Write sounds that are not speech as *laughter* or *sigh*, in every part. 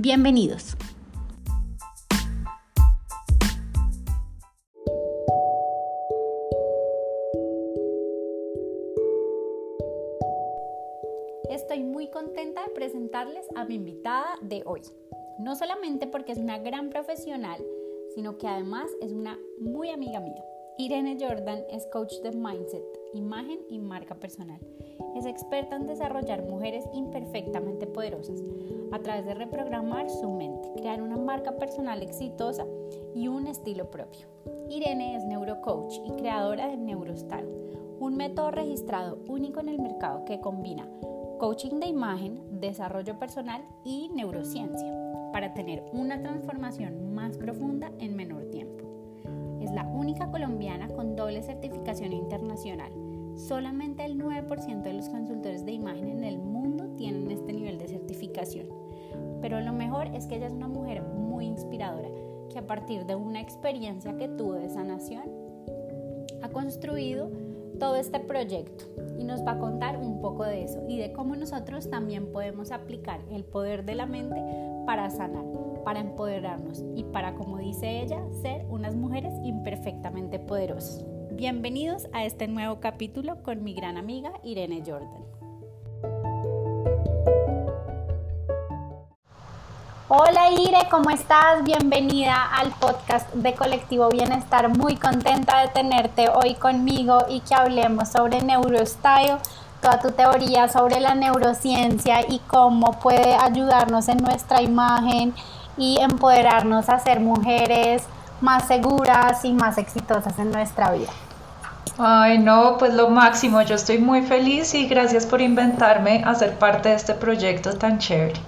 Bienvenidos. Estoy muy contenta de presentarles a mi invitada de hoy. No solamente porque es una gran profesional, sino que además es una muy amiga mía. Irene Jordan es coach de mindset, imagen y marca personal. Es experta en desarrollar mujeres imperfectamente poderosas a través de reprogramar su mente, crear una marca personal exitosa y un estilo propio. Irene es neurocoach y creadora de Neurostyle, un método registrado único en el mercado que combina coaching de imagen, desarrollo personal y neurociencia para tener una transformación más profunda en menor tiempo la única colombiana certificación internacional. Solamente el 9% de los consultores de imagen en el mundo tienen este nivel de certificación. Pero lo mejor es que ella es una mujer muy inspiradora, que a partir de una experiencia que tuvo de sanación, ha construido todo este proyecto y nos va a contar un poco de eso y de cómo nosotros también podemos aplicar el poder de la mente para sanar para empoderarnos y para, como dice ella, ser unas mujeres imperfectamente poderosas. Bienvenidos a este nuevo capítulo con mi gran amiga Irene Jordan. Hola Ire, ¿cómo estás? Bienvenida al podcast de Colectivo Bienestar. Muy contenta de tenerte hoy conmigo y que hablemos sobre Neurostyle, toda tu teoría sobre la neurociencia y cómo puede ayudarnos en nuestra imagen y empoderarnos a ser mujeres más seguras y más exitosas en nuestra vida. Ay, no, pues lo máximo, yo estoy muy feliz y gracias por inventarme a ser parte de este proyecto tan chévere.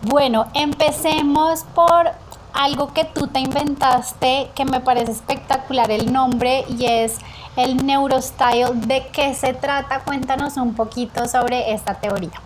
Bueno, empecemos por algo que tú te inventaste que me parece espectacular el nombre y es el Neurostyle. ¿De qué se trata? Cuéntanos un poquito sobre esta teoría.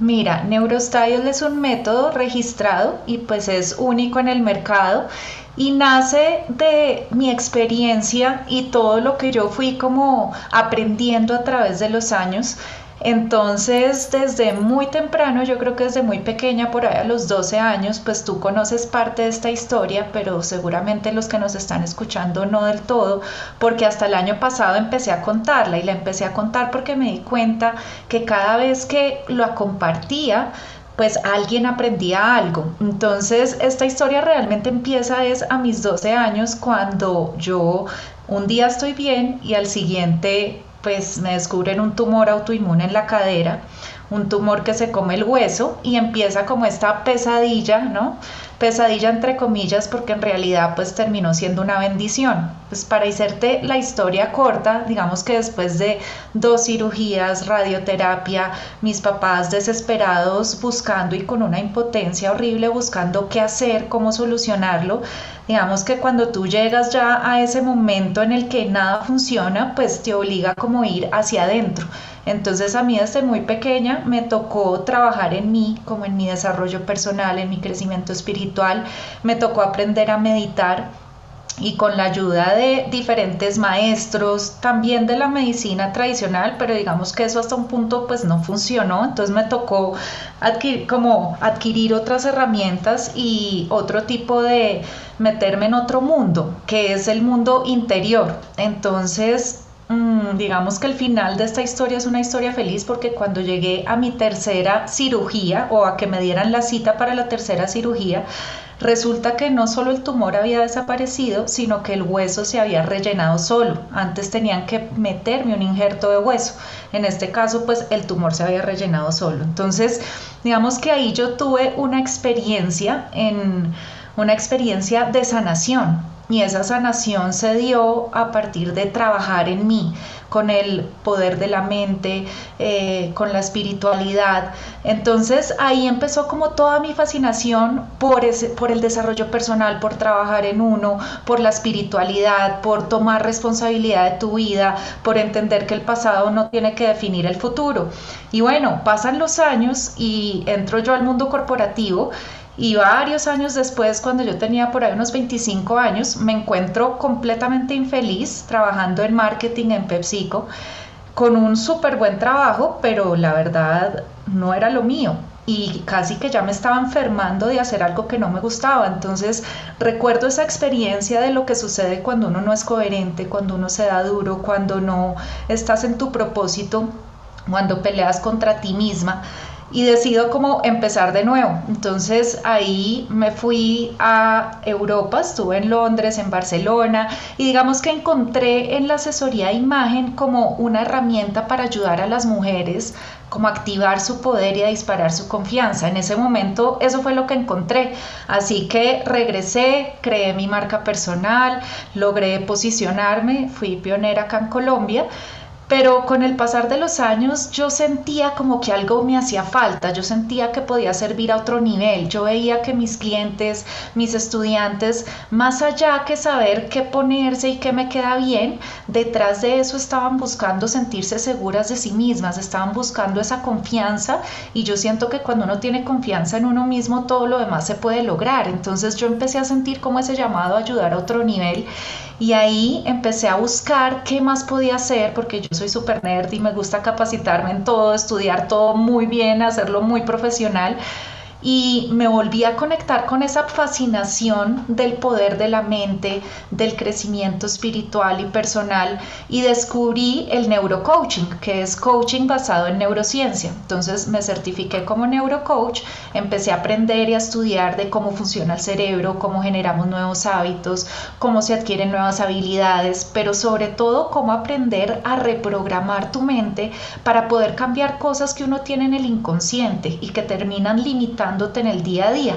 Mira, Neurostyle es un método registrado y pues es único en el mercado y nace de mi experiencia y todo lo que yo fui como aprendiendo a través de los años entonces, desde muy temprano, yo creo que desde muy pequeña, por ahí a los 12 años, pues tú conoces parte de esta historia, pero seguramente los que nos están escuchando no del todo, porque hasta el año pasado empecé a contarla y la empecé a contar porque me di cuenta que cada vez que lo compartía, pues alguien aprendía algo. Entonces, esta historia realmente empieza es a mis 12 años cuando yo un día estoy bien y al siguiente pues me descubren un tumor autoinmune en la cadera, un tumor que se come el hueso y empieza como esta pesadilla, ¿no? Pesadilla entre comillas porque en realidad pues terminó siendo una bendición. Pues para hacerte la historia corta, digamos que después de dos cirugías, radioterapia, mis papás desesperados buscando y con una impotencia horrible buscando qué hacer, cómo solucionarlo, digamos que cuando tú llegas ya a ese momento en el que nada funciona, pues te obliga como ir hacia adentro. Entonces a mí desde muy pequeña me tocó trabajar en mí, como en mi desarrollo personal, en mi crecimiento espiritual, me tocó aprender a meditar y con la ayuda de diferentes maestros, también de la medicina tradicional, pero digamos que eso hasta un punto pues no funcionó, entonces me tocó adquirir, como adquirir otras herramientas y otro tipo de meterme en otro mundo, que es el mundo interior. Entonces, mm, digamos que el final de esta historia es una historia feliz porque cuando llegué a mi tercera cirugía o a que me dieran la cita para la tercera cirugía, Resulta que no solo el tumor había desaparecido, sino que el hueso se había rellenado solo. Antes tenían que meterme un injerto de hueso. En este caso, pues el tumor se había rellenado solo. Entonces, digamos que ahí yo tuve una experiencia en una experiencia de sanación y esa sanación se dio a partir de trabajar en mí. con el poder de la mente, eh, con la espiritualidad. Entonces ahí empezó como toda mi fascinación por, ese, por el desarrollo personal, por trabajar en uno, por la espiritualidad, por tomar responsabilidad de tu vida, por entender que el pasado no tiene que definir el futuro. Y bueno, pasan los años y entro yo al mundo corporativo y varios años después, cuando yo tenía por ahí unos 25 años, me encuentro completamente infeliz trabajando en marketing en PepsiCo, con un súper buen trabajo, pero la verdad no era lo mío y casi que ya me estaba enfermando de hacer algo que no me gustaba. Entonces recuerdo esa experiencia de lo que sucede cuando uno no es coherente, cuando uno se da duro, cuando no estás en tu propósito, cuando peleas contra ti misma y decido como empezar de nuevo. Entonces ahí me fui a Europa, estuve en Londres, en Barcelona y digamos que encontré en la asesoría de imagen como una herramienta para ayudar a las mujeres como activar su poder y a disparar su confianza. En ese momento eso fue lo que encontré. Así que regresé, creé mi marca personal, logré posicionarme, fui pionera acá en Colombia pero con el pasar de los años yo sentía como que algo me hacía falta, yo sentía que podía servir a otro nivel, yo veía que mis clientes, mis estudiantes, más allá que saber qué ponerse y qué me queda bien, detrás de eso estaban buscando sentirse seguras de sí mismas, estaban buscando esa confianza. Y yo siento que cuando uno tiene confianza en uno mismo todo lo demás se puede lograr, entonces yo empecé a sentir como ese llamado a ayudar a otro nivel y ahí empecé a buscar qué más podía hacer, porque yo soy súper nerd y me gusta capacitarme en todo, estudiar todo muy bien, hacerlo muy profesional y me volví a conectar con esa fascinación del poder de la mente, del crecimiento espiritual y personal y descubrí el neurocoaching, que es coaching basado en neurociencia. Entonces me certifiqué como neurocoach, empecé a aprender y a estudiar de cómo funciona el cerebro, cómo generamos nuevos hábitos, cómo se adquieren nuevas habilidades, pero sobre todo cómo aprender a reprogramar tu mente para poder cambiar cosas que uno tiene en el inconsciente y que terminan limitando en el día a día.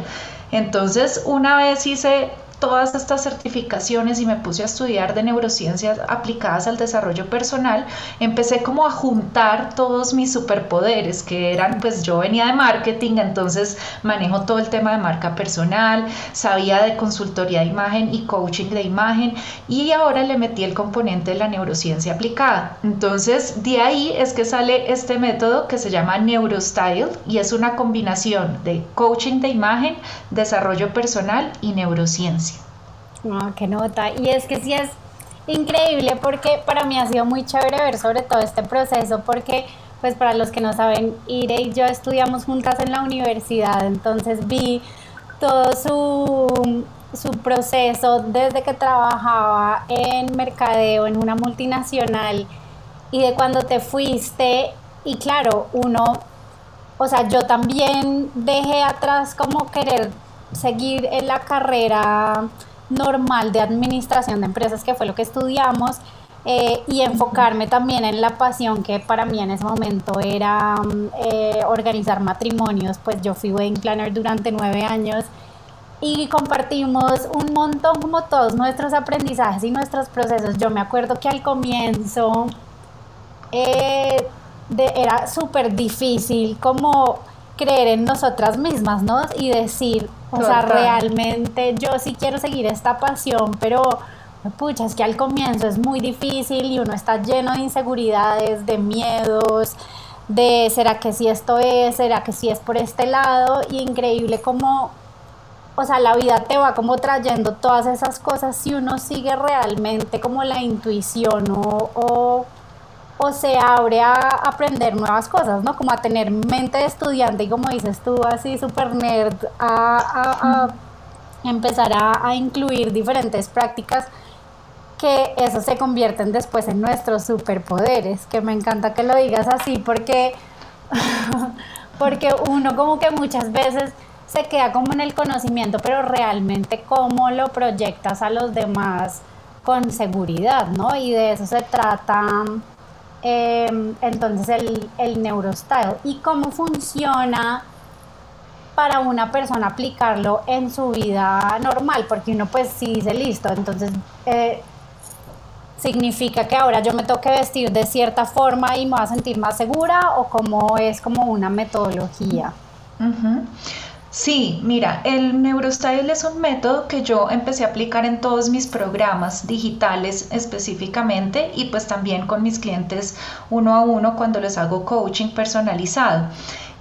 Entonces, una vez hice todas estas certificaciones y me puse a estudiar de neurociencias aplicadas al desarrollo personal, empecé como a juntar todos mis superpoderes, que eran, pues yo venía de marketing, entonces manejo todo el tema de marca personal, sabía de consultoría de imagen y coaching de imagen, y ahora le metí el componente de la neurociencia aplicada. Entonces, de ahí es que sale este método que se llama Neurostyle y es una combinación de coaching de imagen, desarrollo personal y neurociencia. Ah, qué nota. Y es que sí es increíble porque para mí ha sido muy chévere ver sobre todo este proceso porque pues para los que no saben, Ire y yo estudiamos juntas en la universidad, entonces vi todo su, su proceso desde que trabajaba en mercadeo en una multinacional y de cuando te fuiste y claro, uno, o sea, yo también dejé atrás como querer seguir en la carrera normal de administración de empresas, que fue lo que estudiamos, eh, y enfocarme también en la pasión que para mí en ese momento era mm, eh, organizar matrimonios, pues yo fui wedding planner durante nueve años y compartimos un montón como todos nuestros aprendizajes y nuestros procesos. Yo me acuerdo que al comienzo eh, era súper difícil como creer en nosotras mismas, ¿no? Y decir, o sea, realmente yo sí quiero seguir esta pasión, pero pucha, es que al comienzo es muy difícil y uno está lleno de inseguridades, de miedos, de será que sí esto es, será que sí es por este lado, y increíble como, o sea, la vida te va como trayendo todas esas cosas si uno sigue realmente como la intuición o o se abre a aprender nuevas cosas, ¿no? Como a tener mente de estudiante y como dices tú, así súper nerd, a, empezar a, incluir diferentes prácticas que eso se convierten después en nuestros superpoderes, que me encanta que lo digas así porque, *laughs* porque uno como que muchas veces se queda como en el conocimiento, pero realmente cómo lo proyectas a los demás con seguridad, ¿no? Y de eso se trata Em, entonces el, el neurostyle. Y cómo funciona para una persona aplicarlo en su vida normal, porque uno pues sí dice listo, entonces eh, significa que ahora yo me tengo que vestir de cierta forma y me voy a sentir más segura o cómo es como una metodología. Sí, mira, el Neurostyle es un método que yo empecé a aplicar en todos mis programas digitales específicamente y pues también con mis clientes uno a uno cuando les hago coaching personalizado.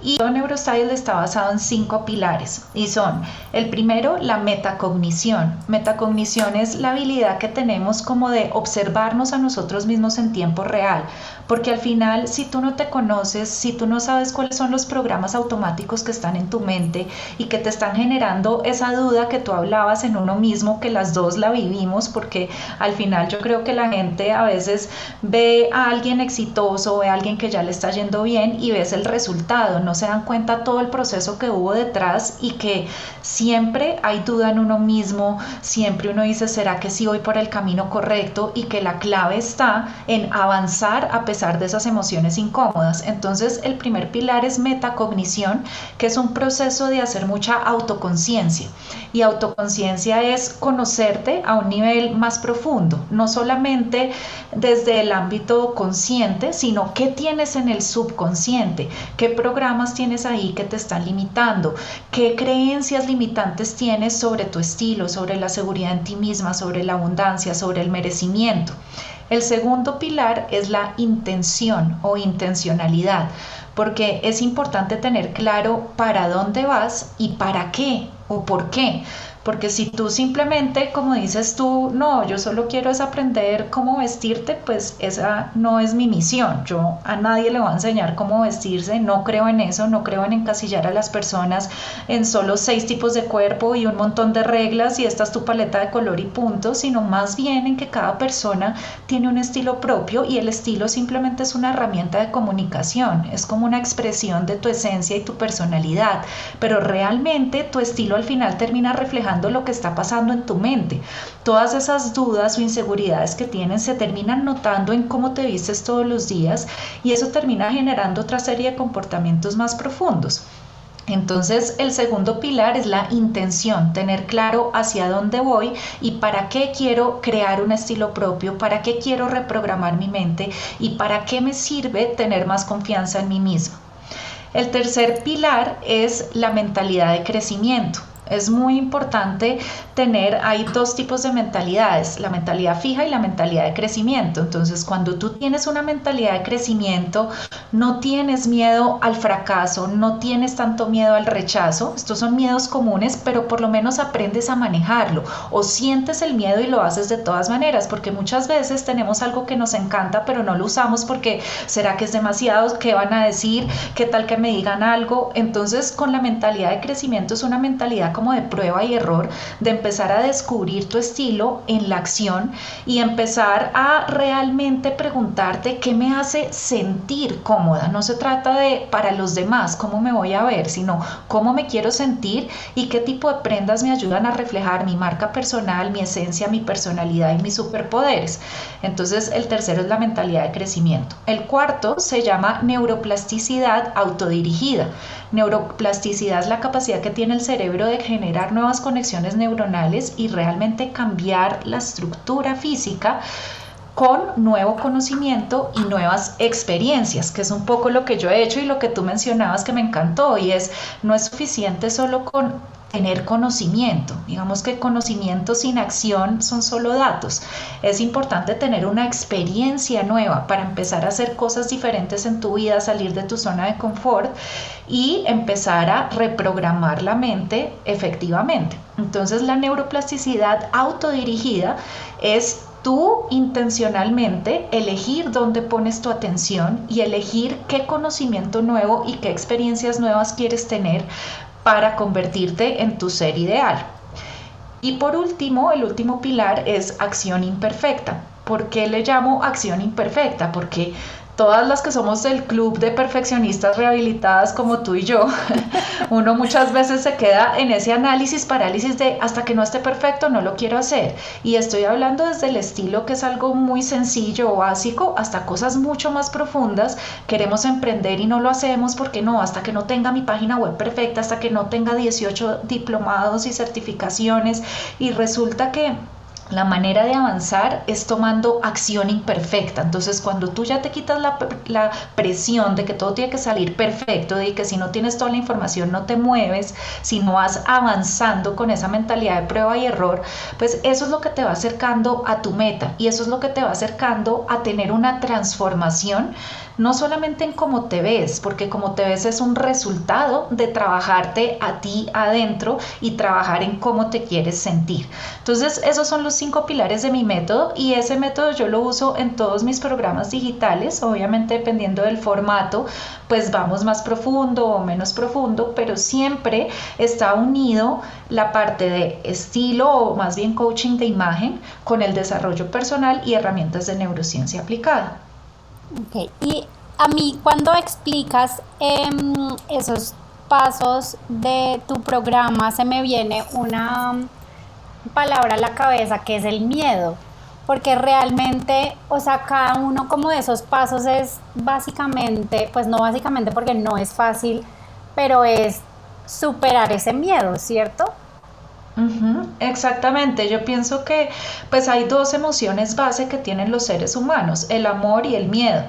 Y Neurostyle está basado en cinco pilares y son el primero, la metacognición. Metacognición es la habilidad que tenemos como de observarnos a nosotros mismos en tiempo real, porque al final si tú no te conoces, si tú no sabes cuáles son los programas automáticos que están en tu mente y que te están generando esa duda que tú hablabas en uno mismo, que las dos la vivimos, porque al final yo creo que la gente a veces ve a alguien exitoso, ve a alguien que ya le está yendo bien y ves el resultado, no se dan cuenta todo el proceso que hubo detrás y que siempre hay duda en uno mismo, siempre uno dice, ¿será que sí voy por el camino correcto? Y que la clave está en avanzar a pesar de esas emociones incómodas. Entonces, el primer pilar es metacognición, que es un proceso de hacer mucha autoconciencia. Y autoconciencia es conocerte a un nivel más profundo, no solamente desde el ámbito consciente, sino qué tienes en el subconsciente, qué programas tienes ahí que te están limitando, qué creencias limitantes tienes sobre tu estilo, sobre la seguridad en ti misma, sobre la abundancia, sobre el merecimiento. El segundo pilar es la intención o intencionalidad, porque es importante tener claro para dónde vas y para qué o por qué. Porque si tú simplemente, como dices tú, no, yo solo quiero es aprender cómo vestirte, pues esa no es mi misión. Yo a nadie le voy a enseñar cómo vestirse, no creo en eso, no creo en encasillar a las personas en solo seis tipos de cuerpo y un montón de reglas y esta es tu paleta de color y punto, sino más bien en que cada persona tiene un estilo propio y el estilo simplemente es una herramienta de comunicación, es como una expresión de tu esencia y tu personalidad, pero realmente tu estilo al final termina reflejando lo que está pasando en tu mente. Todas esas dudas o inseguridades que tienes se terminan notando en cómo te vistes todos los días y eso termina generando otra serie de comportamientos más profundos. Entonces el segundo pilar es la intención, tener claro hacia dónde voy y para qué quiero crear un estilo propio, para qué quiero reprogramar mi mente y para qué me sirve tener más confianza en mí mismo. El tercer pilar es la mentalidad de crecimiento. Es muy importante tener, hay dos tipos de mentalidades, la mentalidad fija y la mentalidad de crecimiento. Entonces, cuando tú tienes una mentalidad de crecimiento, no tienes miedo al fracaso, no tienes tanto miedo al rechazo. Estos son miedos comunes, pero por lo menos aprendes a manejarlo o sientes el miedo y lo haces de todas maneras, porque muchas veces tenemos algo que nos encanta, pero no lo usamos porque será que es demasiado, qué van a decir, qué tal que me digan algo. Entonces, con la mentalidad de crecimiento es una mentalidad como de prueba y error, de empezar a descubrir tu estilo en la acción y empezar a realmente preguntarte qué me hace sentir cómoda. No se trata de para los demás cómo me voy a ver, sino cómo me quiero sentir y qué tipo de prendas me ayudan a reflejar mi marca personal, mi esencia, mi personalidad y mis superpoderes. Entonces el tercero es la mentalidad de crecimiento. El cuarto se llama neuroplasticidad autodirigida. Neuroplasticidad es la capacidad que tiene el cerebro de generar nuevas conexiones neuronales y realmente cambiar la estructura física con nuevo conocimiento y nuevas experiencias, que es un poco lo que yo he hecho y lo que tú mencionabas que me encantó y es no es suficiente solo con tener conocimiento. Digamos que conocimiento sin acción son solo datos. Es importante tener una experiencia nueva para empezar a hacer cosas diferentes en tu vida, salir de tu zona de confort y empezar a reprogramar la mente efectivamente. Entonces la neuroplasticidad autodirigida es tú intencionalmente elegir dónde pones tu atención y elegir qué conocimiento nuevo y qué experiencias nuevas quieres tener para convertirte en tu ser ideal. Y por último, el último pilar es acción imperfecta. ¿Por qué le llamo acción imperfecta? Porque todas las que somos del club de perfeccionistas rehabilitadas como tú y yo, *laughs* uno muchas veces se queda en ese análisis, parálisis de hasta que no esté perfecto no lo quiero hacer. Y estoy hablando desde el estilo que es algo muy sencillo o básico hasta cosas mucho más profundas. Queremos emprender y no lo hacemos porque no, hasta que no tenga mi página web perfecta, hasta que no tenga 18 diplomados y certificaciones y resulta que la manera de avanzar es tomando acción imperfecta. Entonces, cuando tú ya te quitas la, presión de que todo tiene que salir perfecto, de que si no tienes toda la información no te mueves, si no vas avanzando con esa mentalidad de prueba y error, pues eso es lo que te va acercando a tu meta y eso es lo que te va acercando a tener una transformación no solamente en cómo te ves, porque como te ves es un resultado de trabajarte a ti adentro y trabajar en cómo te quieres sentir. Entonces, esos son los cinco pilares de mi método y ese método yo lo uso en todos mis programas digitales, obviamente dependiendo del formato, pues vamos más profundo o menos profundo, pero siempre está unido la parte de estilo o más bien coaching de imagen con el desarrollo personal y herramientas de neurociencia aplicada. Ok, y a mí cuando explicas em, esos pasos de tu programa se me viene una palabra a la cabeza que es el miedo, porque realmente, o sea, cada uno como de esos pasos es básicamente, pues no básicamente porque no es fácil, pero es superar ese miedo, ¿cierto? Exactamente, yo pienso que pues hay dos emociones base que tienen los seres humanos, el amor y el miedo.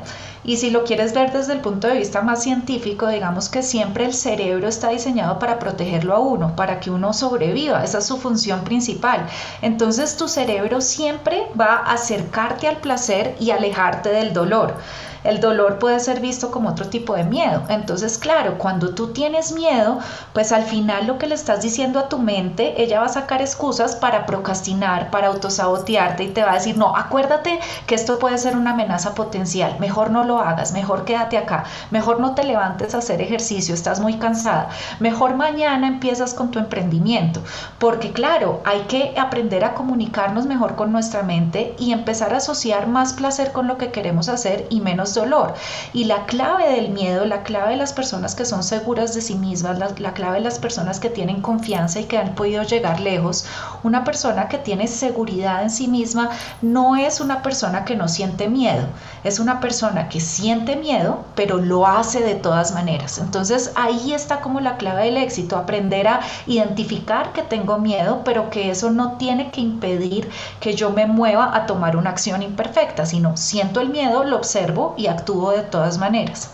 Y si lo quieres ver desde el punto de vista más científico, digamos que siempre el cerebro está diseñado para protegerlo a uno, para que uno sobreviva. Esa es su función principal. Entonces tu cerebro siempre va a acercarte al placer y alejarte del dolor. El dolor puede ser visto como otro tipo de miedo. Entonces, claro, cuando tú tienes miedo, pues al final lo que le estás diciendo a tu mente, ella va a sacar excusas para procrastinar, para autosabotearte y te va a decir, no, acuérdate que esto puede ser una amenaza potencial, mejor no lo hagas, mejor quédate acá, mejor no te levantes a hacer ejercicio, estás muy cansada, mejor mañana empiezas con tu emprendimiento, porque claro, hay que aprender a comunicarnos mejor con nuestra mente y empezar a asociar más placer con lo que queremos hacer y menos dolor. Y la clave del miedo, la clave de las personas que son seguras de sí mismas, la, clave de las personas que tienen confianza y que han podido llegar lejos, una persona que tiene seguridad en sí misma no es una persona que no siente miedo, es una persona que siente miedo, pero lo hace de todas maneras. Entonces ahí está como la clave del éxito, aprender a identificar que tengo miedo, pero que eso no tiene que impedir que yo me mueva a tomar una acción imperfecta, sino siento el miedo, lo observo actúo de todas maneras.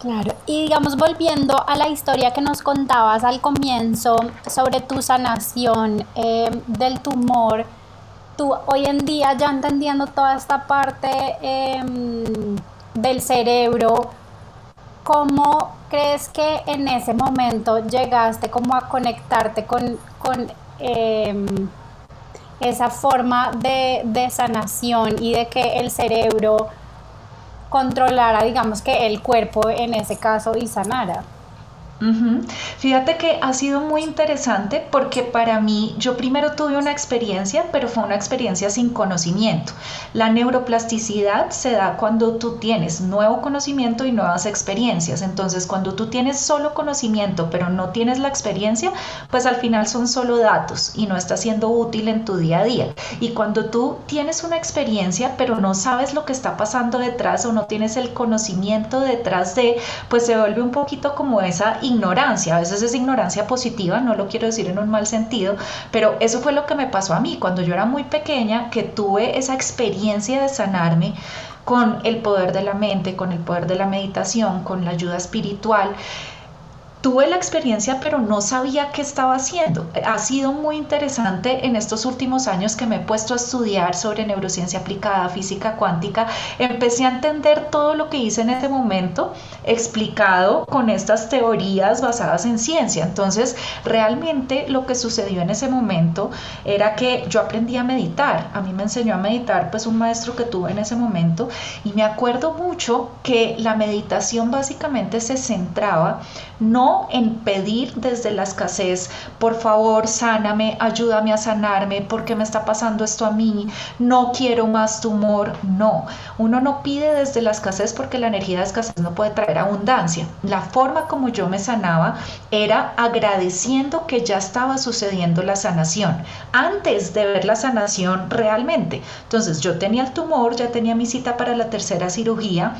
Claro, y digamos volviendo a la historia que nos contabas al comienzo sobre tu sanación eh, del tumor, tú hoy en día ya entendiendo toda esta parte em, del cerebro, ¿cómo crees que en ese momento llegaste a conectarte con, em, esa forma de, de sanación y de que el cerebro controlara, digamos que el cuerpo en ese caso y sanara. Fíjate que ha sido muy interesante porque para mí yo primero tuve una experiencia, pero fue una experiencia sin conocimiento. La neuroplasticidad se da cuando tú tienes nuevo conocimiento y nuevas experiencias. Entonces, cuando tú tienes solo conocimiento, pero no tienes la experiencia, pues al final son solo datos y no está siendo útil en tu día a día. Y cuando tú tienes una experiencia, pero no sabes lo que está pasando detrás o no tienes el conocimiento detrás de, pues se vuelve un poquito como esa ignorancia, a veces es ignorancia positiva, no lo quiero decir en un mal sentido, pero eso fue lo que me pasó a mí. Cuando yo era muy pequeña, que tuve esa experiencia de sanarme con el poder de la mente, con el poder de la meditación, con la ayuda espiritual tuve la experiencia pero no sabía qué estaba haciendo. Ha sido muy interesante en estos últimos años que me he puesto a estudiar sobre neurociencia aplicada, física cuántica. Empecé a entender todo lo que hice en ese momento explicado con estas teorías basadas en ciencia. Entonces, realmente lo que sucedió en ese momento era que yo aprendí a meditar. A mí me enseñó a meditar pues un maestro que tuve en ese momento y me acuerdo mucho que la meditación básicamente se centraba no en pedir desde la escasez, por favor, sáname, ayúdame a sanarme, porque me está pasando esto a mí, no quiero más tumor, no. Uno no pide desde la escasez porque la energía de escasez no puede traer abundancia. La forma como yo me sanaba era agradeciendo que ya estaba sucediendo la sanación, antes de ver la sanación realmente. Entonces yo tenía el tumor, ya tenía mi cita para la tercera cirugía,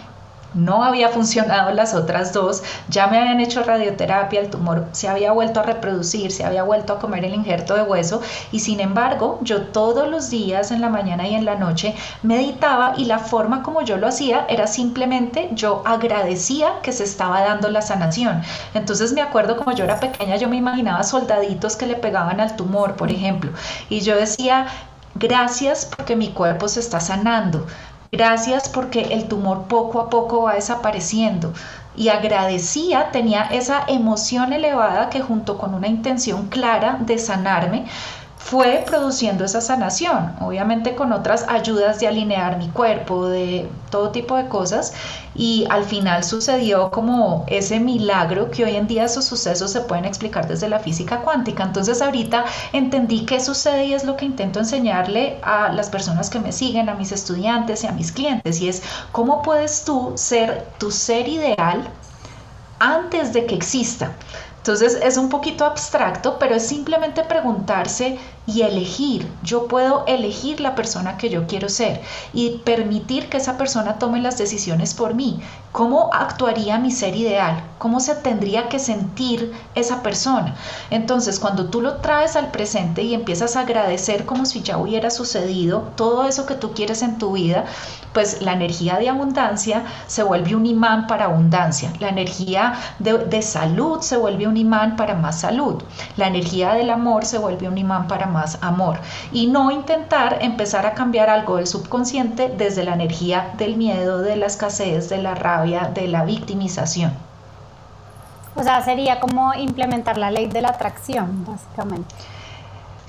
no había funcionado las otras dos, ya me habían hecho radioterapia, el tumor se había vuelto a reproducir, se había vuelto a comer el injerto de hueso y sin embargo yo todos los días en la mañana y en la noche meditaba y la forma como yo lo hacía era simplemente yo agradecía que se estaba dando la sanación. Entonces me acuerdo como yo era pequeña yo me imaginaba soldaditos que le pegaban al tumor, por ejemplo, y yo decía, gracias porque mi cuerpo se está sanando. Gracias porque el tumor poco a poco va desapareciendo. Y agradecía, tenía esa emoción elevada que junto con una intención clara de sanarme, fue produciendo esa sanación, obviamente con otras ayudas de alinear mi cuerpo, de todo tipo de cosas, y al final sucedió como ese milagro que hoy en día esos sucesos se pueden explicar desde la física cuántica. Entonces ahorita entendí qué sucede y es lo que intento enseñarle a las personas que me siguen, a mis estudiantes y a mis clientes, y es cómo puedes tú ser tu ser ideal antes de que exista. Entonces es un poquito abstracto, pero es simplemente preguntarse y elegir. Yo puedo elegir la persona que yo quiero ser y permitir que esa persona tome las decisiones por mí. ¿Cómo actuaría mi ser ideal? ¿Cómo se tendría que sentir esa persona? Entonces, cuando tú lo traes al presente y empiezas a agradecer como si ya hubiera sucedido todo eso que tú quieres en tu vida, pues la energía de abundancia se vuelve un imán para abundancia. La energía de, de salud se vuelve un imán para más salud. La energía del amor se vuelve un imán para más amor. Y no intentar empezar a cambiar algo del subconsciente desde la energía del miedo, de la escasez, de la rabia de la victimización. O sea, sería como implementar la ley de la atracción, básicamente.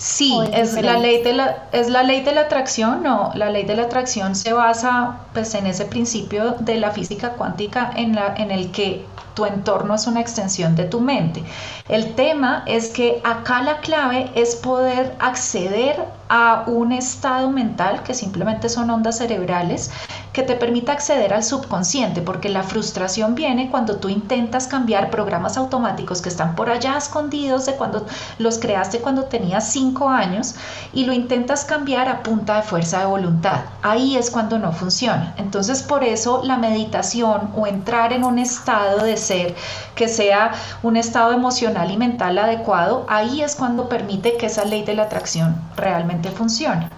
Sí, es, la ley de la, es la ley de la atracción, no, la ley de la atracción se basa pues en ese principio de la física cuántica en, la, en el que tu entorno es una extensión de tu mente. El tema es que acá la clave es poder acceder a un estado mental que simplemente son ondas cerebrales que te permita acceder al subconsciente, porque la frustración viene cuando tú intentas cambiar programas automáticos que están por allá escondidos de cuando los creaste cuando tenías cinco años y lo intentas cambiar a punta de fuerza de voluntad. Ahí es cuando no funciona. Entonces por eso la meditación o entrar en un estado de ser que sea un estado emocional y mental adecuado, ahí es cuando permite que esa ley de la atracción realmente funcione.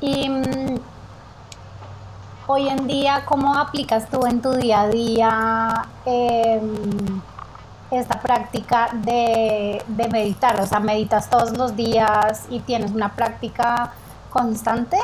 Y mm, hoy en día, ¿cómo aplicas tú en tu día a día em, esta práctica de, de meditar? O sea, meditas todos los días y tienes una práctica constante.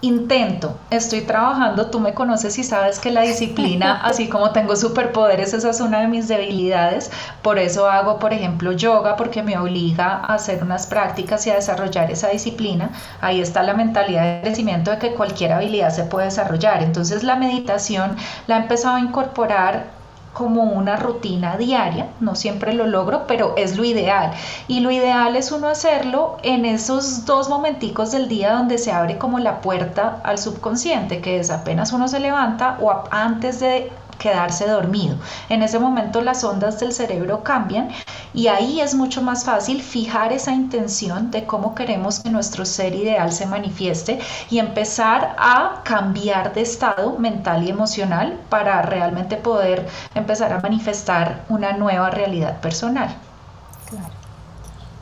Intento, estoy trabajando, tú me conoces y sabes que la disciplina, *laughs* así como tengo superpoderes, esa es una de mis debilidades, por eso hago, por ejemplo, yoga, porque me obliga a hacer unas prácticas y a desarrollar esa disciplina. Ahí está la mentalidad de crecimiento de que cualquier habilidad se puede desarrollar. Entonces la meditación la he empezado a incorporar como una rutina diaria, no siempre lo logro, pero es lo ideal. Y lo ideal es uno hacerlo en esos dos momenticos del día donde se abre como la puerta al subconsciente, que es apenas uno se levanta o antes de quedarse dormido. En ese momento las ondas del cerebro cambian y ahí es mucho más fácil fijar esa intención de cómo queremos que nuestro ser ideal se manifieste y empezar a cambiar de estado mental y emocional para realmente poder empezar a manifestar una nueva realidad personal.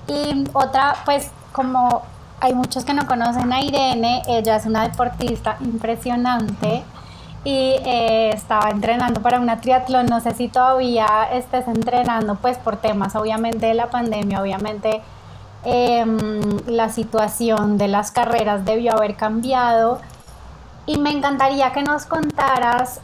Y otra, pues como hay muchos que no conocen a Irene, ella es una deportista impresionante y eh, estaba entrenando para una triatlón. No sé si todavía estés entrenando, pues por temas obviamente de la pandemia, obviamente em, la situación de las carreras debió haber cambiado. Y me encantaría que nos contaras,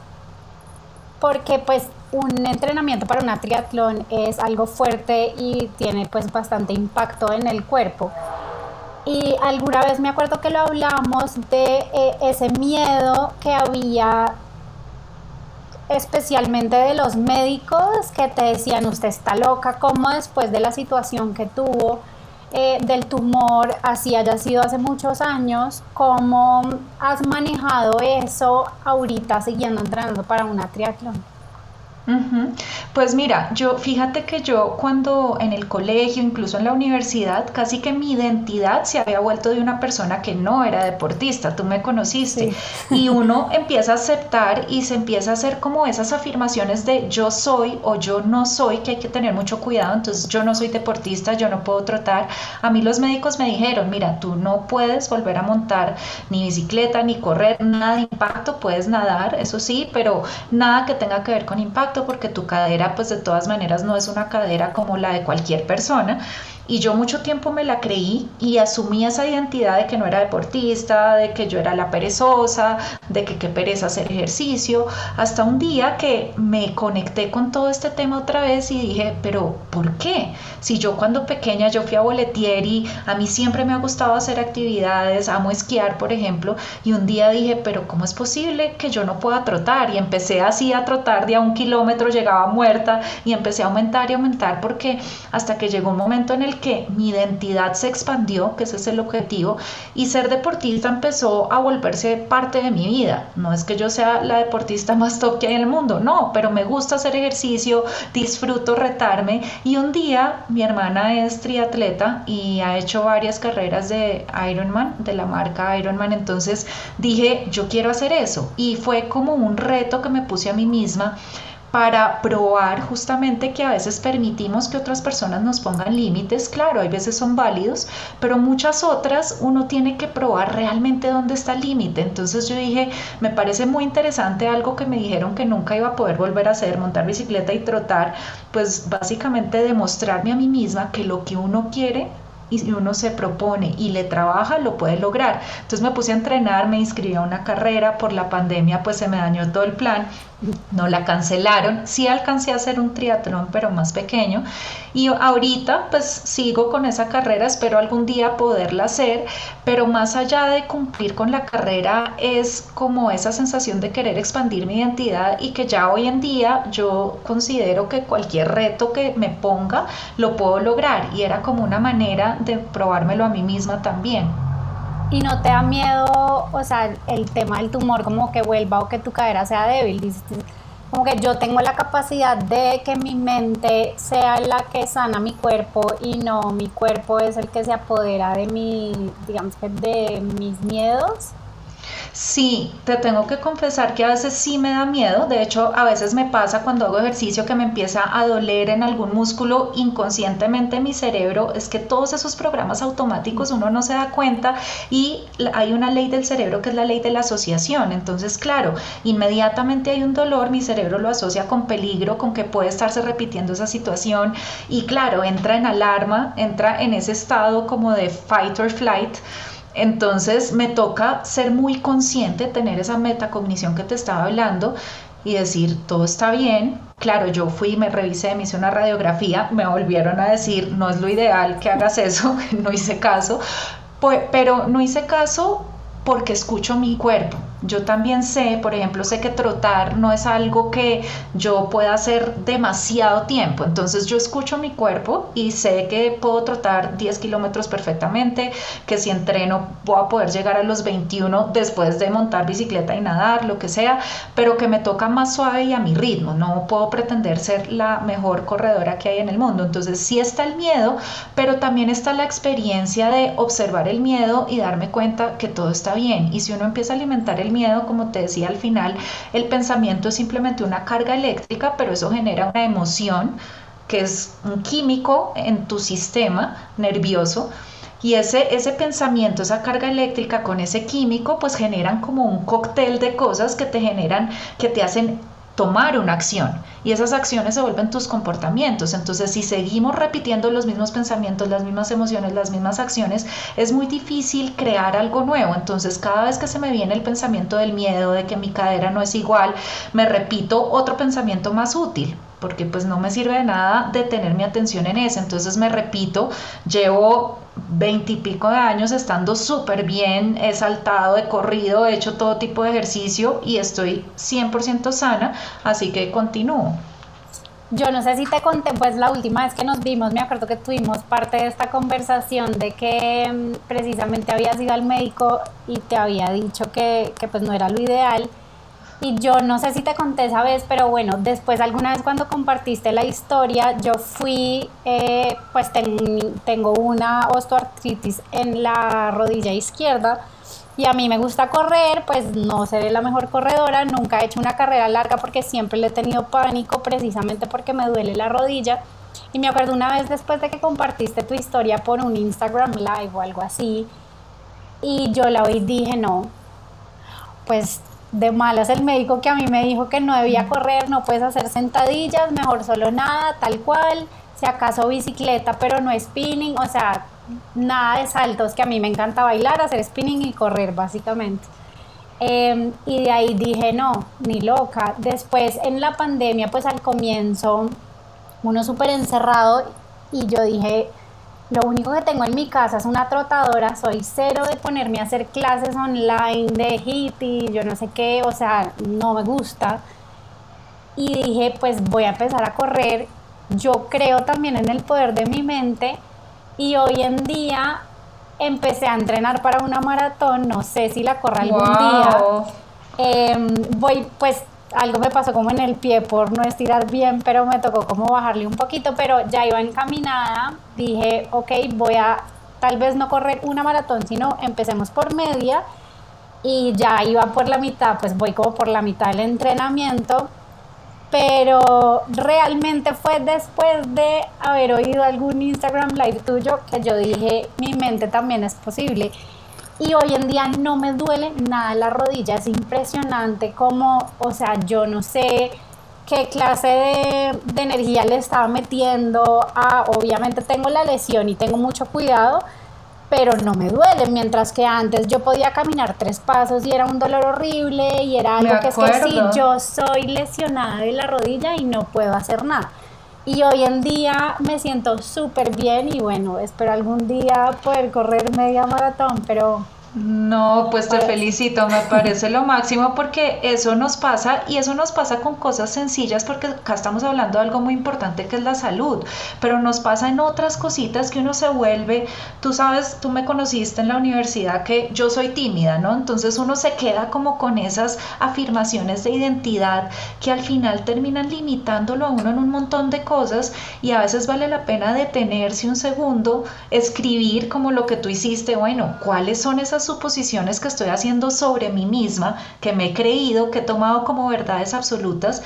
porque pues un entrenamiento para una triatlón es algo fuerte y tiene pues bastante impacto en el cuerpo. Y alguna vez me acuerdo que lo hablamos de eh, ese miedo que había especialmente de los médicos que te decían usted está loca, como después de la situación que tuvo eh, del tumor, así haya sido hace muchos años, ¿cómo has manejado eso ahorita siguiendo entrenando para una triatlón? Pues mira, yo fíjate que yo cuando en el colegio, incluso en la universidad, casi que mi identidad se había vuelto de una persona que no era deportista, tú me conociste, y uno *laughs* empieza a aceptar y se empieza a hacer como esas afirmaciones de yo soy o yo no soy, que hay que tener mucho cuidado, entonces yo no soy deportista, yo no puedo trotar. A mí los médicos me dijeron, mira, tú no puedes volver a montar ni bicicleta, ni correr, nada de impacto, puedes nadar, eso sí, pero nada que tenga que ver con impacto porque tu cadera pues de todas maneras no es una cadera como la de cualquier persona y yo mucho tiempo me la creí y asumí esa identidad de que no era deportista, de que yo era la perezosa, de que qué pereza hacer ejercicio, hasta un día que me conecté con todo este tema otra vez y dije, pero ¿por qué? Si yo cuando pequeña yo fui a boletieri, a mí siempre me ha gustado hacer actividades, amo esquiar, por ejemplo, y un día dije, pero ¿cómo es posible que yo no pueda trotar? Y empecé así a trotar de a un kilómetro, llegaba muerta y empecé a aumentar y aumentar porque hasta que llegó un momento en el que mi identidad se expandió, que ese es el objetivo, y ser deportista empezó a volverse parte de mi vida. No es que yo sea la deportista más top que hay en el mundo, no, pero me gusta hacer ejercicio, disfruto retarme y un día mi hermana es triatleta y ha hecho varias carreras de Ironman, de la marca Ironman, entonces dije, yo quiero hacer eso y fue como un reto que me puse a mí misma para probar justamente que a veces permitimos que otras personas nos pongan límites, claro, hay veces son válidos, pero muchas otras uno tiene que probar realmente dónde está el límite. Entonces yo dije, me parece muy interesante algo que me dijeron que nunca iba a poder volver a hacer, montar bicicleta y trotar, pues básicamente demostrarme a mí misma que lo que uno quiere y uno se propone y le trabaja, lo puede lograr. Entonces me puse a entrenar, me inscribí a una carrera, por la pandemia pues se me dañó todo el plan no la cancelaron. Sí alcancé a hacer un triatlón, pero más pequeño. Y ahorita pues sigo con esa carrera, espero algún día poderla hacer, pero más allá de cumplir con la carrera es como esa sensación de querer expandir mi identidad y que ya hoy en día yo considero que cualquier reto que me ponga lo puedo lograr y era como una manera de probármelo a mí misma también. Y no te da miedo, o sea, el tema del tumor como que vuelva o que tu cadera sea débil. Dices, como que yo tengo la capacidad de que mi mente sea la que sana mi cuerpo y no mi cuerpo es el que se apodera de mi, digamos que de mis miedos. Sí, te tengo que confesar que a veces sí me da miedo. De hecho, a veces me pasa cuando hago ejercicio que me empieza a doler en algún músculo inconscientemente mi cerebro. Es que todos esos programas automáticos uno no se da cuenta y hay una ley del cerebro que es la ley de la asociación. Entonces, claro, inmediatamente hay un dolor, mi cerebro lo asocia con peligro, con que puede estarse repitiendo esa situación y claro, entra en alarma, entra en ese estado como de fight or flight entonces me toca ser muy consciente, tener esa metacognición que te estaba hablando y decir, todo está bien. Claro, yo fui, me revisé, me hice una radiografía, me volvieron a decir, no es lo ideal que hagas eso, *laughs* no hice caso, pero no hice caso porque escucho mi cuerpo. Yo también sé, por ejemplo, sé que trotar no es algo que yo pueda hacer demasiado tiempo. Entonces yo escucho mi cuerpo y sé que puedo trotar 10 kilómetros perfectamente, que si entreno voy a poder llegar a los 21 después de montar bicicleta y nadar, lo que sea, pero que me toca más suave y a mi ritmo. No puedo pretender ser la mejor corredora que hay en el mundo. Entonces sí está el miedo, pero también está la experiencia de observar el miedo y darme cuenta que todo está bien. Y si uno empieza a alimentar el miedo, como te decía al final, el pensamiento es simplemente una carga eléctrica, pero eso genera una emoción que es un químico en tu sistema nervioso. Y ese, ese pensamiento, esa carga eléctrica con ese químico, pues generan como un cóctel de cosas que te generan, que te hacen tomar una acción y esas acciones se vuelven tus comportamientos. Entonces, si seguimos repitiendo los mismos pensamientos, las mismas emociones, las mismas acciones, es muy difícil crear algo nuevo. Entonces, cada vez que se me viene el pensamiento del miedo, de que mi cadera no es igual, me repito otro pensamiento más útil porque pues no me sirve de nada detener mi atención en eso. Entonces me repito, llevo veintipico de años estando súper bien, he saltado, he corrido, he hecho todo tipo de ejercicio y estoy 100% sana, así que continúo. Yo no sé si te conté, pues la última vez que nos vimos, me acuerdo que tuvimos parte de esta conversación de que mm, precisamente habías ido al médico y te había dicho que, que pues no era lo ideal Y yo no sé si te conté esa vez, pero bueno, después alguna vez cuando compartiste la historia, yo fui, eh, pues tengo una osteoartritis en la rodilla izquierda y a mí me gusta correr, pues no seré la mejor corredora, nunca he hecho una carrera larga porque siempre le he tenido pánico precisamente porque me duele la rodilla. Y me acuerdo una vez después de que compartiste tu historia por un Instagram Live o algo así, y yo la oí y dije, no, pues de malas el médico que a mí me dijo que no debía correr, no puedes hacer sentadillas, mejor solo nada, tal cual, si acaso bicicleta, pero no spinning, o sea, nada de saltos, que a mí me encanta bailar, hacer spinning y correr básicamente. Em, y de ahí dije, no, ni loca. Después en la pandemia, pues al comienzo, uno súper encerrado y yo dije, lo único que tengo en mi casa es una trotadora, soy cero de ponerme a hacer clases online de HIIT y yo no sé qué, o sea, no me gusta. Y dije, pues voy a empezar a correr. Yo creo también en el poder de mi mente y hoy en día empecé a entrenar para una maratón, no sé si la corro algún día. Em, voy pues algo me pasó como en el pie por no estirar bien, pero me tocó como bajarle un poquito, pero ya iba encaminada, dije, ok, voy a tal vez no correr una maratón, sino empecemos por media y ya iba por la mitad, pues voy como por la mitad del entrenamiento, pero realmente fue después de haber oído algún Instagram live tuyo que yo dije, mi mente también es posible y hoy en día no me duele nada la rodilla, es impresionante como, o sea, yo no sé qué clase de, de, energía le estaba metiendo, a, obviamente tengo la lesión y tengo mucho cuidado, pero no me duele, mientras que antes yo podía caminar tres pasos y era un dolor horrible y era algo que es que sí, yo soy lesionada de la rodilla y no puedo hacer nada. Y hoy en día me siento súper bien y bueno, espero algún día poder correr media maratón, pero no, pues te felicito, me parece lo máximo porque eso nos pasa y eso nos pasa con cosas sencillas porque acá estamos hablando de algo muy importante que es la salud, pero nos pasa en otras cositas que uno se vuelve, tú sabes, tú me conociste en la universidad que yo soy tímida, ¿no? Entonces uno se queda como con esas afirmaciones de identidad que al final terminan limitándolo a uno en un montón de cosas y a veces vale la pena detenerse un segundo, escribir como lo que tú hiciste, bueno, ¿cuáles son esas suposiciones que estoy haciendo sobre mí misma, que me he creído, que he tomado como verdades absolutas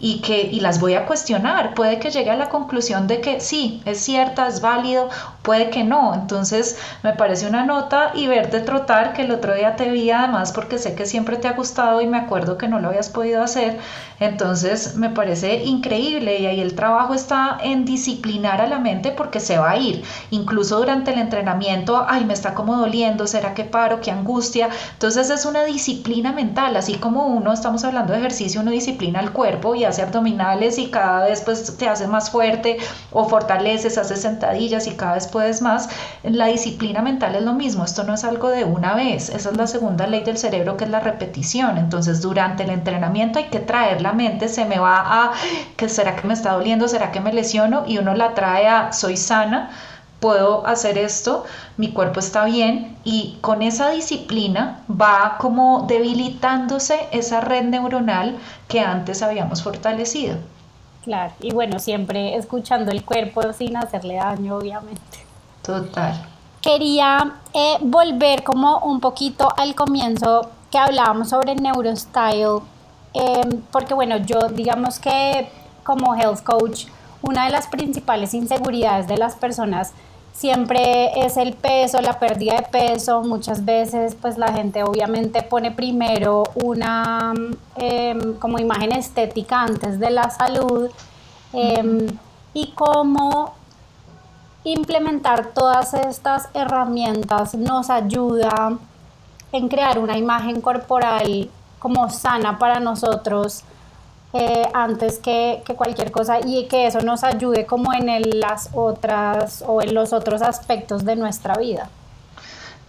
y que y las voy a cuestionar. Puede que llegue a la conclusión de que sí, es cierta, es válido, puede que no. Entonces me parece una nota y verte trotar, que el otro día te vi además porque sé que siempre te ha gustado y me acuerdo que no lo habías podido hacer. Entonces me parece increíble y ahí el trabajo está en disciplinar a la mente porque se va a ir. Incluso durante el entrenamiento, ay, me está como doliendo, ¿será que paro? ¿Qué angustia? Entonces es una disciplina mental, así como uno, estamos hablando de ejercicio, uno disciplina el cuerpo y hace abdominales y cada vez pues te hace más fuerte o fortaleces, haces sentadillas y cada vez puedes más. La disciplina mental es lo mismo, esto no es algo de una vez, esa es la segunda ley del cerebro que es la repetición. Entonces durante el entrenamiento hay que traer la mente, se me va a, que será que me está doliendo? ¿Será que me lesiono? Y uno la trae a, soy sana puedo hacer esto, mi cuerpo está bien y con esa disciplina va como debilitándose esa red neuronal que antes habíamos fortalecido. Claro, y bueno, siempre escuchando el cuerpo sin hacerle daño, obviamente. Total. Quería eh, volver como un poquito al comienzo que hablábamos sobre neurostyle, eh, porque bueno, yo digamos que como health coach, una de las principales inseguridades de las personas siempre es el peso, la pérdida de peso. Muchas veces pues la gente obviamente pone primero una em, como imagen estética antes de la salud em, y cómo implementar todas estas herramientas nos ayuda en crear una imagen corporal como sana para nosotros eh, antes que, cualquier cosa y que eso nos ayude como en las otras o en los otros aspectos de nuestra vida.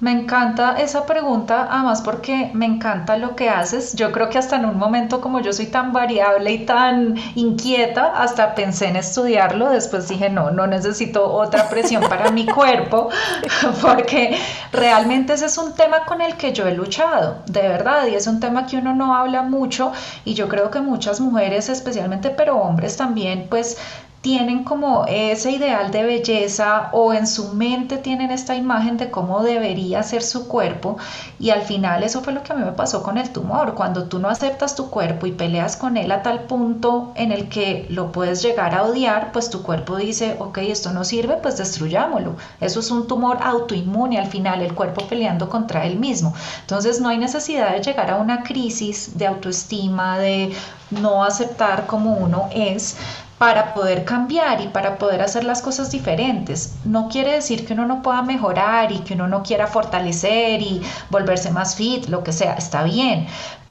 Me encanta esa pregunta, además porque me encanta lo que haces. Yo creo que hasta en un momento como yo soy tan variable y tan inquieta, hasta pensé en estudiarlo. Después dije, no, no necesito otra presión para mi *laughs* cuerpo, *laughs* porque realmente ese es un tema con el que yo he luchado, de verdad, y es un tema que uno no habla mucho y yo creo que muchas mujeres especialmente, pero hombres también, pues tienen como ese ideal de belleza o en su mente tienen esta imagen de cómo debería ser su cuerpo y al final eso fue lo que a mí me pasó con el tumor. Cuando tú no aceptas tu cuerpo y peleas con él a tal punto en el que lo puedes llegar a odiar, pues tu cuerpo dice, ok, esto no sirve, pues destruyámoslo. Eso es un tumor autoinmune al final, el cuerpo peleando contra él mismo. Entonces no hay necesidad de llegar a una crisis de autoestima, de no aceptar como uno es, para poder cambiar y para poder hacer las cosas diferentes. No quiere decir que uno no pueda mejorar y que uno no quiera fortalecer y volverse más fit, lo que sea, está bien,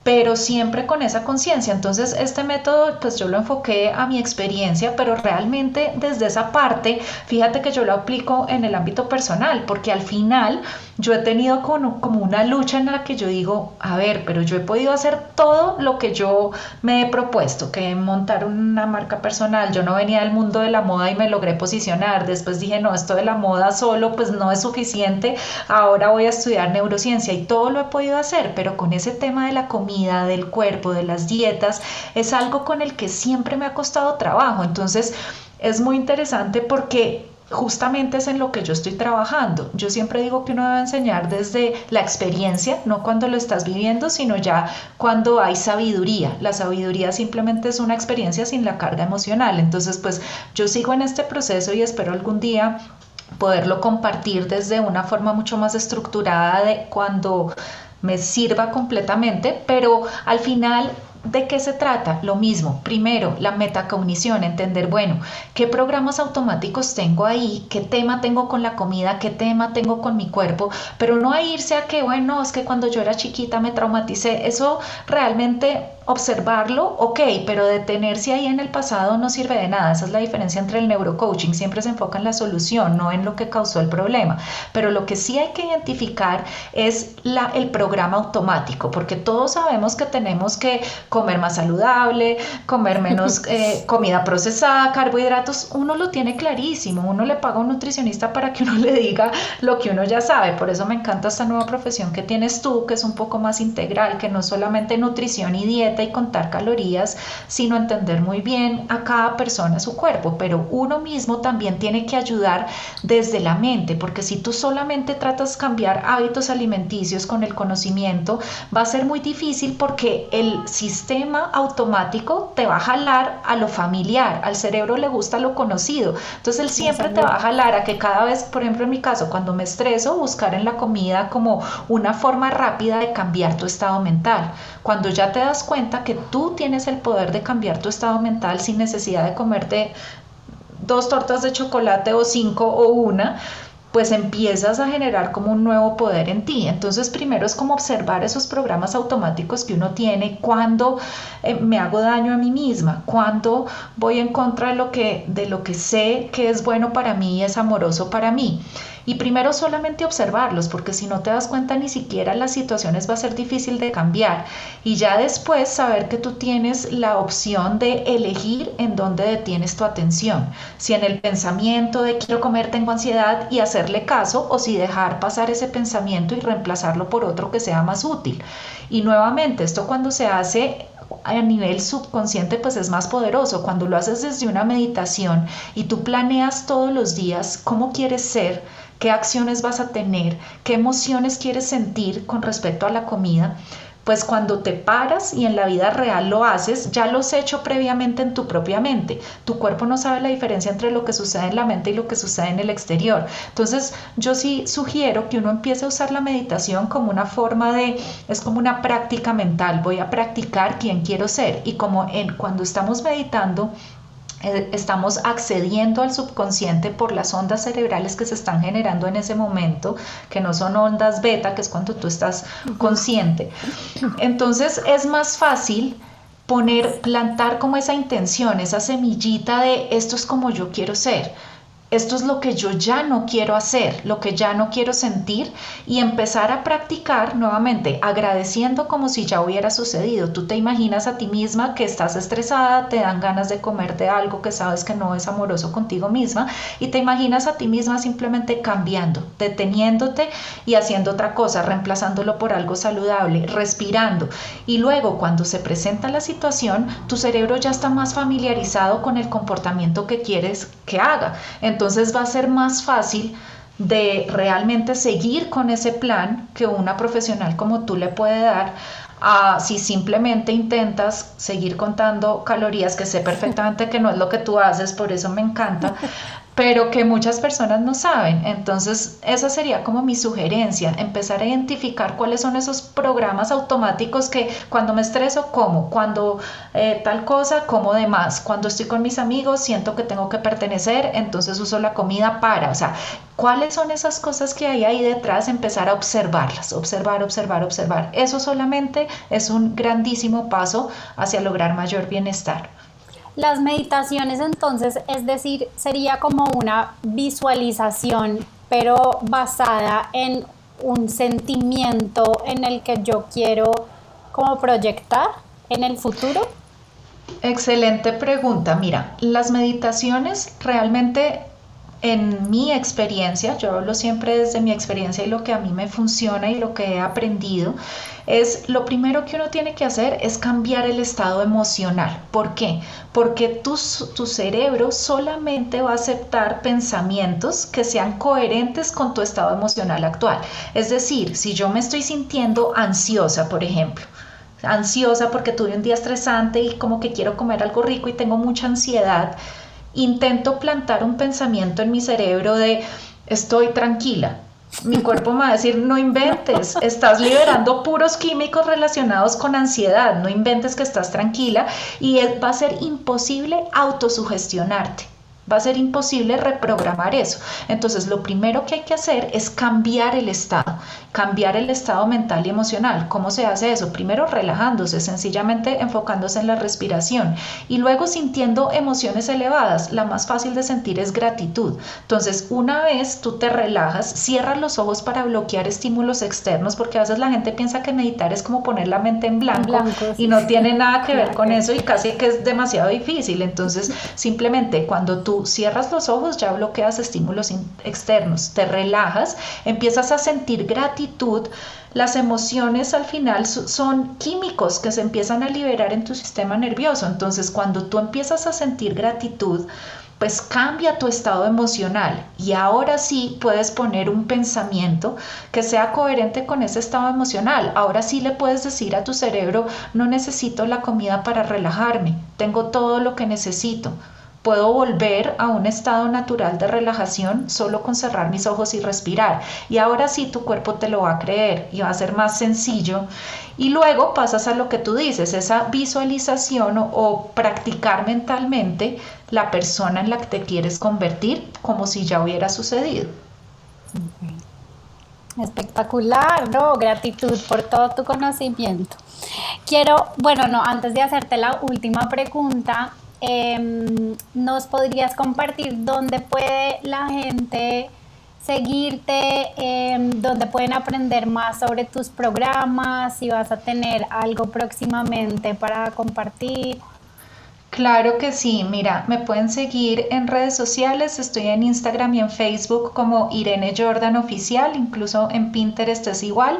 pero siempre con esa conciencia. Entonces, este método, pues yo lo enfoqué a mi experiencia, pero realmente desde esa parte, fíjate que yo lo aplico en el ámbito personal, porque al final yo he tenido como, como una lucha en la que yo digo, a ver, pero yo he podido hacer todo lo que yo me he propuesto, que montar una marca personal, yo no venía del mundo de la moda y me logré posicionar, después dije, no, esto de la moda solo pues no es suficiente, ahora voy a estudiar neurociencia y todo lo he podido hacer, pero con ese tema de la comida, del cuerpo, de las dietas, es algo con el que siempre me ha costado trabajo. Entonces, es muy interesante porque justamente es en lo que yo estoy trabajando. Yo siempre digo que uno debe enseñar desde la experiencia, no cuando lo estás viviendo, sino ya cuando hay sabiduría. La sabiduría simplemente es una experiencia sin la carga emocional. Entonces, pues yo sigo en este proceso y espero algún día poderlo compartir desde una forma mucho más estructurada de cuando me sirva completamente, pero al final ¿De qué se trata? Lo mismo. Primero, la metacognición, entender, bueno, qué programas automáticos tengo ahí, qué tema tengo con la comida, qué tema tengo con mi cuerpo, pero no a irse a que, bueno, es que cuando yo era chiquita me traumaticé. Eso realmente observarlo, ok, pero detenerse ahí en el pasado no sirve de nada. Esa es la diferencia entre el neurocoaching. Siempre se enfoca en la solución, no en lo que causó el problema. Pero lo que sí hay que identificar es la, el programa automático, porque todos sabemos que tenemos que comer más saludable, comer menos *laughs* eh, comida procesada, carbohidratos. Uno lo tiene clarísimo. Uno le paga a un nutricionista para que uno le diga lo que uno ya sabe. Por eso me encanta esta nueva profesión que tienes tú, que es un poco más integral, que no solamente nutrición y dieta y contar calorías, sino entender muy bien a cada persona su cuerpo, pero uno mismo también tiene que ayudar desde la mente, porque si tú solamente tratas de cambiar hábitos alimenticios con el conocimiento, va a ser muy difícil porque el sistema automático te va a jalar a lo familiar, al cerebro le gusta lo conocido, entonces él siempre te va a jalar a que cada vez, por ejemplo en mi caso, cuando me estreso, buscar en la comida como una forma rápida de cambiar tu estado mental. Cuando ya te das cuenta que tú tienes el poder de cambiar tu estado mental sin necesidad de comerte dos tortas de chocolate o cinco o una, pues empiezas a generar como un nuevo poder en ti. Entonces, primero es como observar esos programas automáticos que uno tiene cuando eh, me hago daño a mí misma, cuando voy en contra de lo que de lo que sé que es bueno para mí y es amoroso para mí. Y primero solamente observarlos, porque si no te das cuenta ni siquiera las situaciones va a ser difícil de cambiar. Y ya después saber que tú tienes la opción de elegir en dónde detienes tu atención. Si en el pensamiento de quiero comer tengo ansiedad y hacerle caso, o si dejar pasar ese pensamiento y reemplazarlo por otro que sea más útil. Y nuevamente, esto cuando se hace a nivel subconsciente pues es más poderoso. Cuando lo haces desde una meditación y tú planeas todos los días cómo quieres ser, qué acciones vas a tener, qué emociones quieres sentir con respecto a la comida, pues cuando te paras y en la vida real lo haces, ya lo has hecho previamente en tu propia mente. Tu cuerpo no sabe la diferencia entre lo que sucede en la mente y lo que sucede en el exterior. Entonces, yo sí sugiero que uno empiece a usar la meditación como una forma de, es como una práctica mental. Voy a practicar quién quiero ser. Y como en, cuando estamos meditando, estamos accediendo al subconsciente por las ondas cerebrales que se están generando en ese momento, que no son ondas beta, que es cuando tú estás consciente. Entonces es más fácil poner, plantar como esa intención, esa semillita de esto es como yo quiero ser esto es lo que yo ya no quiero hacer, lo que ya no quiero sentir y empezar a practicar nuevamente agradeciendo como si ya hubiera sucedido. Tú te imaginas a ti misma que estás estresada, te dan ganas de comerte algo que sabes que no es amoroso contigo misma y te imaginas a ti misma simplemente cambiando, deteniéndote y haciendo otra cosa, reemplazándolo por algo saludable, respirando. Y luego cuando se presenta la situación, tu cerebro ya está más familiarizado con el comportamiento que quieres que haga. Va a ser más fácil de realmente seguir con ese plan que una profesional como tú le puede dar a si simplemente intentas seguir contando calorías, que sé *laughs* perfectamente que no es lo que tú haces, por eso me encanta, pero que muchas personas no saben. Entonces, esa sería como mi sugerencia, empezar a identificar cuáles son esos programas automáticos que cuando me estreso, como, cuando eh, tal cosa, como de más, cuando estoy con mis amigos, siento que tengo que pertenecer, entonces uso la comida para, o sea, cuáles son esas cosas que hay ahí detrás, empezar a observarlas, observar, observar, observar. Eso solamente es un grandísimo paso hacia lograr mayor bienestar. Las meditaciones entonces, es decir, sería como una visualización, pero basada en un sentimiento en el que yo quiero como proyectar en el futuro. Excelente pregunta. Mira, las meditaciones realmente en mi experiencia, yo hablo siempre desde mi experiencia y lo que a mí me funciona y lo que he aprendido, es lo primero que uno tiene que hacer es cambiar el estado emocional. ¿Por qué? Porque tu, tu cerebro solamente va a aceptar pensamientos que sean coherentes con tu estado emocional actual. Es decir, si yo me estoy sintiendo ansiosa, por ejemplo, ansiosa porque tuve un día estresante y como que quiero comer algo rico y tengo mucha ansiedad, intento plantar un pensamiento en mi cerebro de estoy tranquila. Mi cuerpo me va a decir, no inventes, estás liberando puros químicos relacionados con ansiedad, no inventes que estás tranquila y va a ser imposible autosugestionarte. Va a ser imposible reprogramar eso. Entonces, lo primero que hay que hacer es cambiar el estado, cambiar el estado mental y emocional. ¿Cómo se hace eso? Primero relajándose, sencillamente enfocándose en la respiración y luego sintiendo emociones elevadas. La más fácil de sentir es gratitud. Entonces, una vez tú te relajas, cierras los ojos para bloquear estímulos externos, porque a veces la gente piensa que meditar es como poner la mente en blanco, y no tiene nada que ver *laughs* con eso y casi que es demasiado difícil. Entonces, simplemente cuando tú cierras los ojos, ya bloqueas estímulos externos, te relajas, empiezas a sentir gratitud. Las emociones al final son químicos que se empiezan a liberar en tu sistema nervioso. Entonces, cuando tú empiezas a sentir gratitud, pues cambia tu estado emocional y ahora sí puedes poner un pensamiento que sea coherente con ese estado emocional. Ahora sí le puedes decir a tu cerebro, no necesito la comida para relajarme, tengo todo lo que necesito puedo volver a un estado natural de relajación solo con cerrar mis ojos y respirar. Y ahora sí tu cuerpo te lo va a creer y va a ser más sencillo. Y luego pasas a lo que tú dices, esa visualización o, practicar mentalmente la persona en la que te quieres convertir como si ya hubiera sucedido. Espectacular, ¿no? Gratitud por todo tu conocimiento. Quiero, bueno, no, antes de hacerte la última pregunta, Em, ¿Nos podrías compartir dónde puede la gente seguirte, em, dónde pueden aprender más sobre tus programas, si vas a tener algo próximamente para compartir? Claro que sí, mira, me pueden seguir en redes sociales, estoy en Instagram y en Facebook como Irene Jordan Oficial, incluso en Pinterest es igual.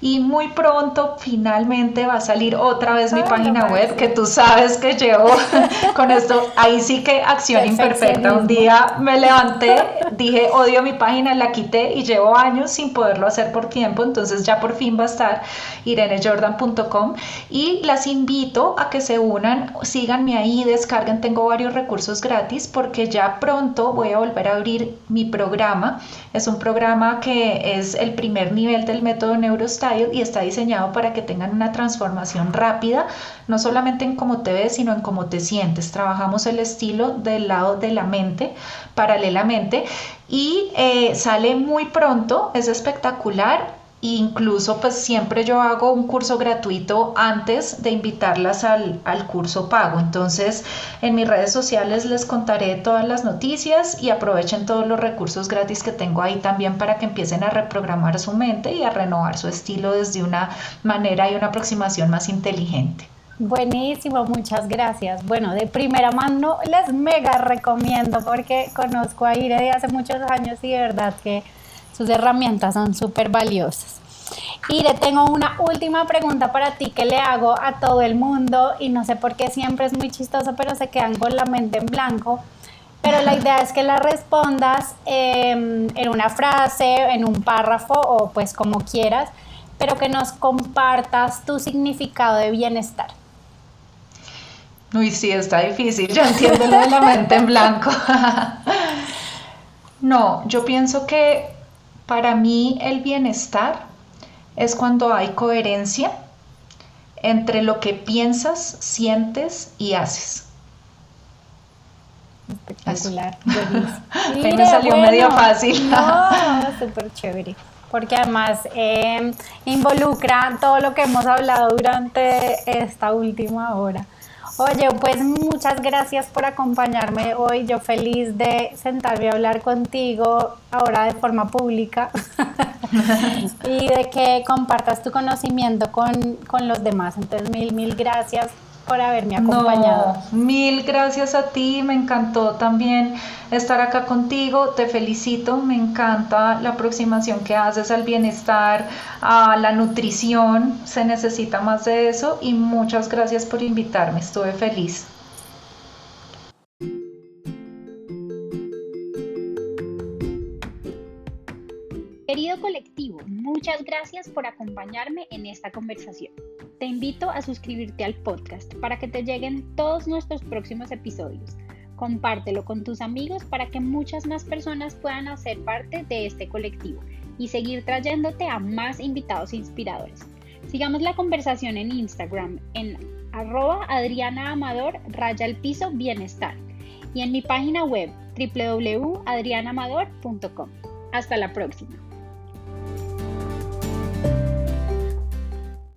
Y muy pronto finalmente va a salir otra vez mi página web, que tú sabes que llevo *laughs* con esto, ahí sí que acción imperfecta. Un día me levanté, dije odio mi página, la quité y llevo años sin poderlo hacer por tiempo, entonces ya por fin va a estar irenejordan.com y las invito a que se unan, síganme ahí descarguen, tengo varios recursos gratis porque ya pronto voy a volver a abrir mi programa. Es un programa que es el primer nivel del método Neurostyle y está diseñado para que tengan una transformación rápida, no solamente en cómo te ves, sino en cómo te sientes. Trabajamos el estilo del lado de la mente paralelamente y eh, sale muy pronto, es espectacular incluso pues siempre yo hago un curso gratuito antes de invitarlas al, al, curso pago. Entonces en mis redes sociales les contaré todas las noticias y aprovechen todos los recursos gratis que tengo ahí también para que empiecen a reprogramar su mente y a renovar su estilo desde una manera y una aproximación más inteligente. Buenísimo, muchas gracias. Bueno, de primera mano les mega recomiendo porque conozco a Ire de hace muchos años y de verdad que sus herramientas son súper valiosas. Y le tengo una última pregunta para ti que le hago a todo el mundo y no sé por qué siempre es muy chistoso, pero se quedan con la mente en blanco. Pero la idea es que la respondas em, en una frase, en un párrafo o pues como quieras, pero que nos compartas tu significado de bienestar. Uy, sí, está difícil. Yo entiendo lo de la mente en blanco. *laughs* no, yo pienso que para mí el bienestar es cuando hay coherencia entre lo que piensas, sientes y haces. Espectacular. *laughs* me salió medio fácil. No, súper chévere. Porque además eh, involucra todo lo que hemos hablado durante esta última hora. Oye, pues muchas gracias por acompañarme hoy. Yo feliz de sentarme a hablar contigo ahora de forma pública *laughs* y de que compartas tu conocimiento con, con los demás. Entonces, mil, mil gracias por haberme acompañado. mil gracias a ti, me encantó también estar acá contigo, te felicito, me encanta la aproximación que haces al bienestar, a la nutrición, se necesita más de eso y muchas gracias por invitarme, estuve feliz. Querido colectivo, muchas gracias por acompañarme en esta conversación. Te invito a suscribirte al podcast para que te lleguen todos nuestros próximos episodios. Compártelo con tus amigos para que muchas más personas puedan hacer parte de este colectivo y seguir trayéndote a más invitados inspiradores. Sigamos la conversación en Instagram en arroba Adriana raya el piso bienestar y en mi página web www.adrianamador.com. Hasta la próxima.